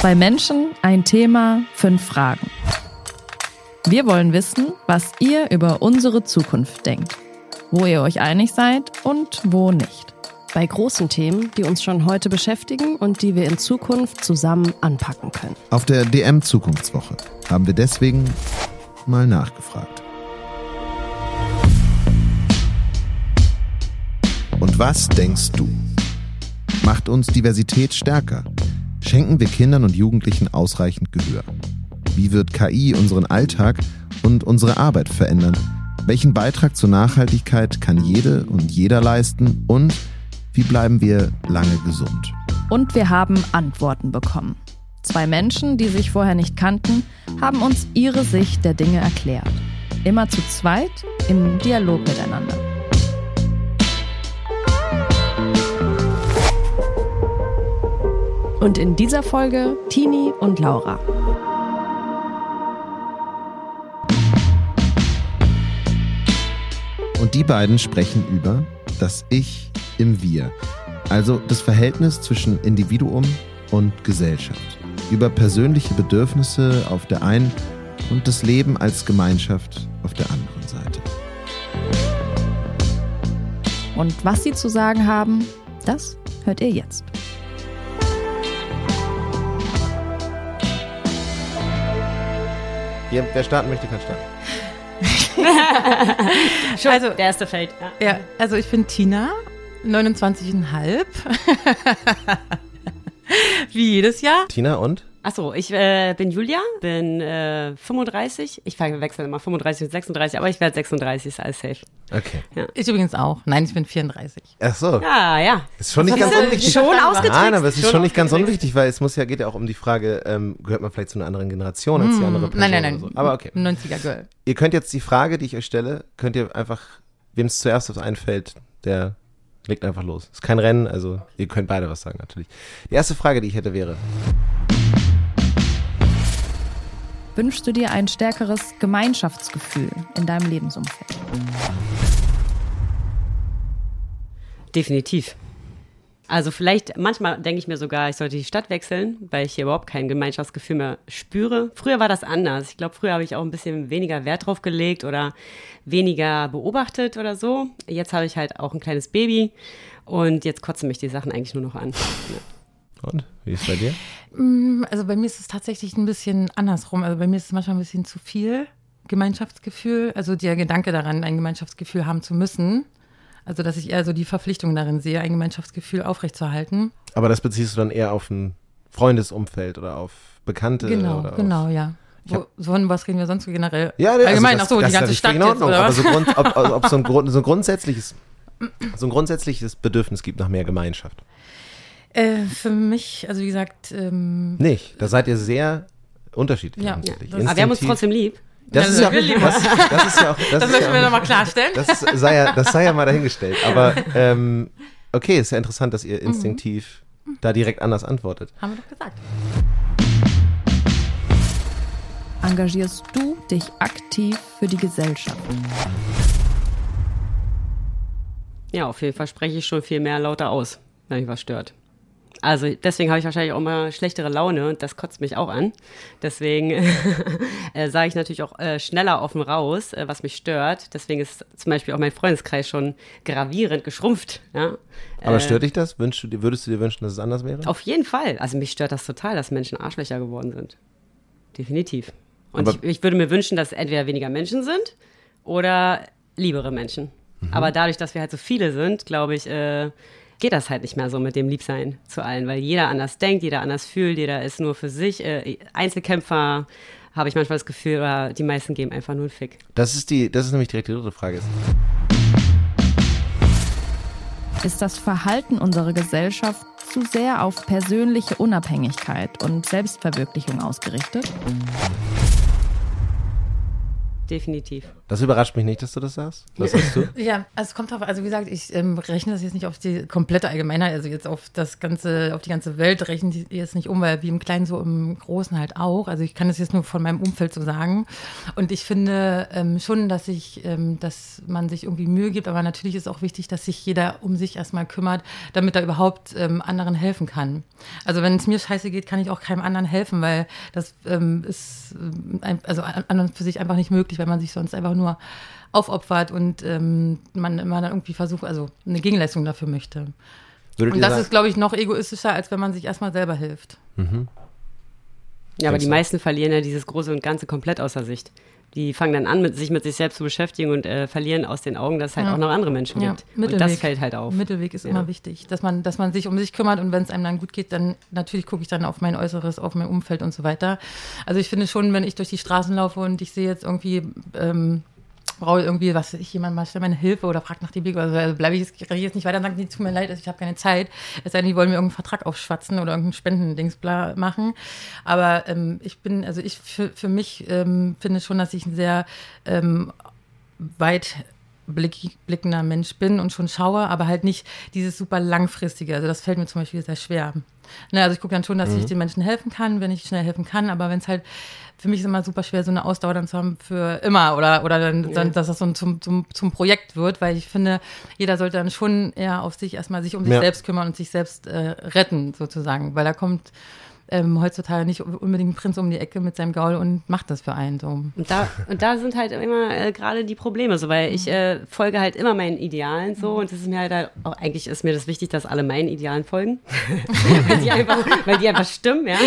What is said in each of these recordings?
Zwei Menschen, ein Thema, fünf Fragen. Wir wollen wissen, was ihr über unsere Zukunft denkt, wo ihr euch einig seid und wo nicht. Bei großen Themen, die uns schon heute beschäftigen und die wir in Zukunft zusammen anpacken können. Auf der DM Zukunftswoche haben wir deswegen mal nachgefragt. Und was denkst du? Macht uns Diversität stärker? Schenken wir Kindern und Jugendlichen ausreichend Gehör? Wie wird KI unseren Alltag und unsere Arbeit verändern? Welchen Beitrag zur Nachhaltigkeit kann jede und jeder leisten? Und wie bleiben wir lange gesund? Und wir haben Antworten bekommen. Zwei Menschen, die sich vorher nicht kannten, haben uns ihre Sicht der Dinge erklärt. Immer zu zweit im Dialog miteinander. Und in dieser Folge Tini und Laura. Und die beiden sprechen über das Ich im Wir, also das Verhältnis zwischen Individuum und Gesellschaft, über persönliche Bedürfnisse auf der einen und das Leben als Gemeinschaft auf der anderen Seite. Und was sie zu sagen haben, das hört ihr jetzt. Hier, wer starten möchte, kann starten. also, der erste fällt. Ja, ja also ich bin Tina, 29,5. Wie jedes Jahr. Tina und? Achso, ich äh, bin Julia, bin äh, 35. Ich wechsle immer 35 und 36, aber ich werde 36, ist alles safe. Okay. Ja. Ich übrigens auch. Nein, ich bin 34. Ach so. Ja, ja. Ist schon nicht ganz unwichtig. Schon ausgetrickst. Nein, aber es ist schon, schon nicht ganz unwichtig, weil es muss ja, geht ja auch um die Frage, ähm, gehört man vielleicht zu einer anderen Generation als die andere Person? Nein, nein, nein. So. Aber okay. 90er Girl. Ihr könnt jetzt die Frage, die ich euch stelle, könnt ihr einfach, wem es zuerst was einfällt, der legt einfach los. Ist kein Rennen, also ihr könnt beide was sagen natürlich. Die erste Frage, die ich hätte, wäre. Wünschst du dir ein stärkeres Gemeinschaftsgefühl in deinem Lebensumfeld? Definitiv. Also vielleicht, manchmal denke ich mir sogar, ich sollte die Stadt wechseln, weil ich hier überhaupt kein Gemeinschaftsgefühl mehr spüre. Früher war das anders. Ich glaube, früher habe ich auch ein bisschen weniger Wert drauf gelegt oder weniger beobachtet oder so. Jetzt habe ich halt auch ein kleines Baby und jetzt kotzen mich die Sachen eigentlich nur noch an. Und wie ist es bei dir? Mm, also bei mir ist es tatsächlich ein bisschen andersrum. Also bei mir ist es manchmal ein bisschen zu viel Gemeinschaftsgefühl. Also der Gedanke daran, ein Gemeinschaftsgefühl haben zu müssen. Also dass ich eher so die Verpflichtung darin sehe, ein Gemeinschaftsgefühl aufrechtzuerhalten. Aber das beziehst du dann eher auf ein Freundesumfeld oder auf Bekannte? Genau, oder genau, ja. Wo, so von was reden wir sonst so generell? Ja, also allgemein, also ach so, die ganze Stadt in Ordnung, jetzt, oder aber so, Grund, ob, ob so, ein so ein grundsätzliches so ein grundsätzliches Bedürfnis gibt nach mehr Gemeinschaft. Äh, für mich, also wie gesagt. Ähm, Nicht. Da seid ihr sehr unterschiedlich. Ja, ja aber wir haben uns trotzdem lieb. Das, ja, ist, ja, das, das ist ja auch. Das, das möchten wir nochmal klarstellen. Das sei, ja, das sei ja mal dahingestellt. Aber ähm, okay, ist ja interessant, dass ihr instinktiv mhm. da direkt anders antwortet. Haben wir doch gesagt. Engagierst du dich aktiv für die Gesellschaft? Ja, auf jeden Fall spreche ich schon viel mehr lauter aus, wenn mich was stört. Also deswegen habe ich wahrscheinlich auch mal schlechtere Laune und das kotzt mich auch an. Deswegen äh, sage ich natürlich auch äh, schneller offen raus, äh, was mich stört. Deswegen ist zum Beispiel auch mein Freundeskreis schon gravierend geschrumpft. Ja? Aber äh, stört dich das? Wünschst du dir, würdest du dir wünschen, dass es anders wäre? Auf jeden Fall. Also mich stört das total, dass Menschen Arschlöcher geworden sind. Definitiv. Und ich, ich, würde mir wünschen, dass entweder weniger Menschen sind oder liebere Menschen. Mhm. Aber dadurch, dass wir halt so viele sind, glaube ich, äh, geht das halt nicht mehr so mit dem Liebsein zu allen, weil jeder anders denkt, jeder anders fühlt, jeder ist nur für sich. Äh, Einzelkämpfer habe ich manchmal das Gefühl, oder die meisten geben einfach nur einen Fick. Das ist, die, das ist nämlich direkt die dritte Frage. Ist das Verhalten unserer Gesellschaft zu sehr auf persönliche Unabhängigkeit und Selbstverwirklichung ausgerichtet? Definitiv. Das überrascht mich nicht, dass du das sagst. Was sagst du? Ja, also es kommt drauf, also wie gesagt, ich ähm, rechne das jetzt nicht auf die komplette Allgemeinheit, also jetzt auf das ganze, auf die ganze Welt rechne ich jetzt nicht um, weil wie im Kleinen so im Großen halt auch. Also ich kann das jetzt nur von meinem Umfeld so sagen. Und ich finde ähm, schon, dass ich, ähm, dass man sich irgendwie Mühe gibt, aber natürlich ist auch wichtig, dass sich jeder um sich erstmal kümmert, damit er überhaupt ähm, anderen helfen kann. Also wenn es mir scheiße geht, kann ich auch keinem anderen helfen, weil das ähm, ist ähm, also an für sich einfach nicht möglich, weil man sich sonst einfach nur nur aufopfert und ähm, man immer dann irgendwie versucht, also eine Gegenleistung dafür möchte. Würdet und das ist, glaube ich, noch egoistischer, als wenn man sich erstmal selber hilft. Mhm. Ja, aber die meisten verlieren ja dieses Große und Ganze komplett außer Sicht. Die fangen dann an, mit, sich mit sich selbst zu beschäftigen und äh, verlieren aus den Augen, dass es halt ja. auch noch andere Menschen ja. gibt. Mittelweg. Und das fällt halt auf. Mittelweg ist ja. immer wichtig, dass man, dass man sich um sich kümmert und wenn es einem dann gut geht, dann natürlich gucke ich dann auf mein Äußeres, auf mein Umfeld und so weiter. Also ich finde schon, wenn ich durch die Straßen laufe und ich sehe jetzt irgendwie ähm, brauche irgendwie, was ich jemand mal schnell meine Hilfe oder fragt nach dem Weg, also bleibe ich jetzt, ich jetzt nicht weiter und sage, nee, tut mir leid, ich habe keine Zeit. Es sei denn, die wollen mir irgendeinen Vertrag aufschwatzen oder irgendeinen Spendendings machen. Aber ähm, ich bin, also ich für, für mich ähm, finde schon, dass ich ein sehr ähm, weit blickender Mensch bin und schon schaue, aber halt nicht dieses super langfristige. Also das fällt mir zum Beispiel sehr schwer. Ne, also ich gucke dann schon, dass mhm. ich den Menschen helfen kann, wenn ich schnell helfen kann, aber wenn es halt, für mich ist immer super schwer, so eine Ausdauer dann zu haben für immer oder, oder dann, dann dass das so zum, zum, zum Projekt wird, weil ich finde, jeder sollte dann schon eher auf sich erstmal sich um sich ja. selbst kümmern und sich selbst äh, retten, sozusagen, weil da kommt ähm, heutzutage nicht unbedingt ein Prinz um die Ecke mit seinem Gaul und macht das für einen so. Und da, und da sind halt immer äh, gerade die Probleme so, weil ich äh, folge halt immer meinen Idealen so und es ist mir halt, halt auch, eigentlich ist mir das wichtig, dass alle meinen Idealen folgen, weil, die einfach, weil die einfach stimmen, ja.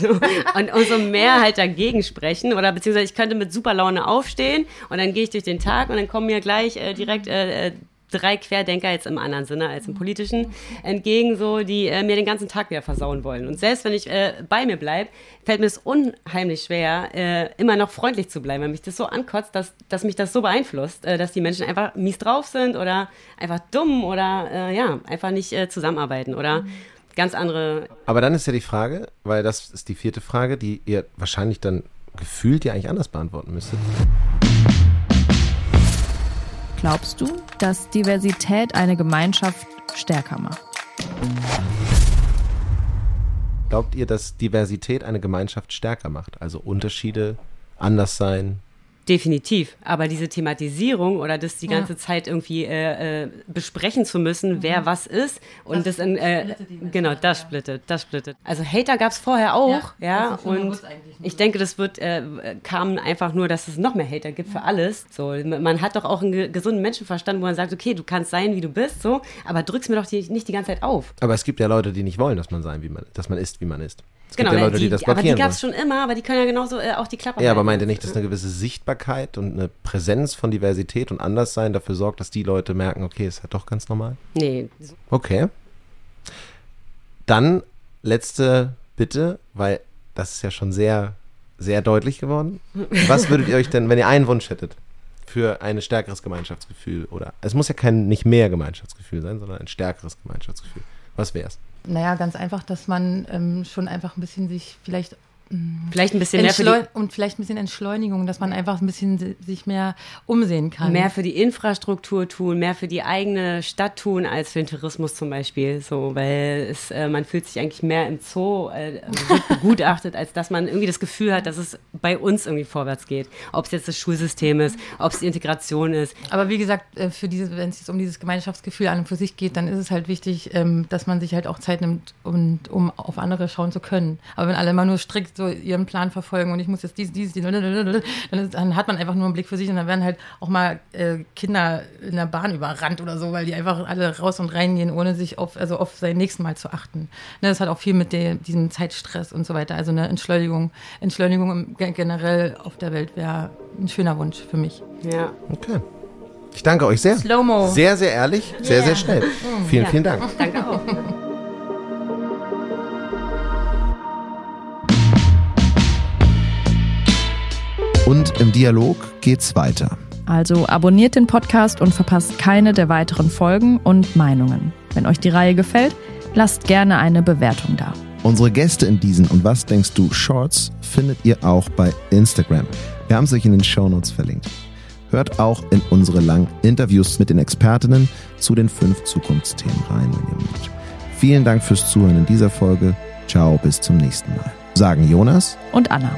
so. Und umso mehr halt dagegen sprechen oder beziehungsweise ich könnte mit super Laune aufstehen und dann gehe ich durch den Tag und dann kommen mir gleich äh, direkt äh, äh drei Querdenker jetzt im anderen Sinne als im politischen entgegen, so die äh, mir den ganzen Tag wieder versauen wollen. Und selbst wenn ich äh, bei mir bleibe, fällt mir es unheimlich schwer, äh, immer noch freundlich zu bleiben, weil mich das so ankotzt, dass, dass mich das so beeinflusst, äh, dass die Menschen einfach mies drauf sind oder einfach dumm oder äh, ja, einfach nicht äh, zusammenarbeiten oder ganz andere. Aber dann ist ja die Frage, weil das ist die vierte Frage, die ihr wahrscheinlich dann gefühlt ja eigentlich anders beantworten müsstet. Glaubst du, dass Diversität eine Gemeinschaft stärker macht? Glaubt ihr, dass Diversität eine Gemeinschaft stärker macht? Also Unterschiede, anders sein, Definitiv. Aber diese Thematisierung oder das die ganze ja. Zeit irgendwie äh, äh, besprechen zu müssen, mhm. wer was ist und das, das in, äh, genau, das splittet, das splittet. Also Hater gab es vorher auch, ja, ja und ich denke, das wird, äh, kam einfach nur, dass es noch mehr Hater gibt für alles. So, man hat doch auch einen gesunden Menschenverstand, wo man sagt, okay, du kannst sein, wie du bist, so, aber drückst mir doch die, nicht die ganze Zeit auf. Aber es gibt ja Leute, die nicht wollen, dass man sein, wie man, dass man ist, wie man ist. Es genau, ja Leute, die, die das aber die gab es schon immer, aber die können ja genauso äh, auch die Klappe Ja, aber meint ihr nicht, dass eine gewisse Sichtbarkeit und eine Präsenz von Diversität und Anderssein dafür sorgt, dass die Leute merken, okay, ist halt doch ganz normal? Nee. Okay. Dann letzte Bitte, weil das ist ja schon sehr, sehr deutlich geworden. Was würdet ihr euch denn, wenn ihr einen Wunsch hättet, für ein stärkeres Gemeinschaftsgefühl oder es muss ja kein nicht mehr Gemeinschaftsgefühl sein, sondern ein stärkeres Gemeinschaftsgefühl. Was wäre es? Naja, ganz einfach, dass man ähm, schon einfach ein bisschen sich vielleicht Vielleicht ein bisschen Entschleu mehr für die und vielleicht ein bisschen Entschleunigung, dass man einfach ein bisschen sich mehr umsehen kann. Mehr für die Infrastruktur tun, mehr für die eigene Stadt tun als für den Tourismus zum Beispiel. So, weil es, äh, man fühlt sich eigentlich mehr im Zoo äh, begutachtet, als dass man irgendwie das Gefühl hat, dass es bei uns irgendwie vorwärts geht. Ob es jetzt das Schulsystem ist, ob es die Integration ist. Aber wie gesagt, äh, für diese, wenn es jetzt um dieses Gemeinschaftsgefühl an und für sich geht, dann ist es halt wichtig, ähm, dass man sich halt auch Zeit nimmt, und, um auf andere schauen zu können. Aber wenn alle immer nur strikt so ihren Plan verfolgen und ich muss jetzt dies, dies, dies, dann, dann hat man einfach nur einen Blick für sich und dann werden halt auch mal äh, Kinder in der Bahn überrannt oder so, weil die einfach alle raus und reingehen, ohne sich auf, also auf sein nächsten Mal zu achten. Ne, das hat auch viel mit de, diesem Zeitstress und so weiter. Also eine Entschleunigung, Entschleunigung generell auf der Welt wäre ein schöner Wunsch für mich. Ja. Okay. Ich danke euch sehr. Slow-Mo. Sehr, sehr ehrlich, sehr, yeah. sehr schnell. Mm. Vielen, ja. vielen Dank. Danke auch. Und im Dialog geht's weiter. Also abonniert den Podcast und verpasst keine der weiteren Folgen und Meinungen. Wenn euch die Reihe gefällt, lasst gerne eine Bewertung da. Unsere Gäste in diesen und was denkst du Shorts findet ihr auch bei Instagram. Wir haben es euch in den Shownotes verlinkt. Hört auch in unsere langen Interviews mit den Expertinnen zu den fünf Zukunftsthemen rein, wenn ihr mögt. Vielen Dank fürs Zuhören in dieser Folge. Ciao, bis zum nächsten Mal. Sagen Jonas und Anna.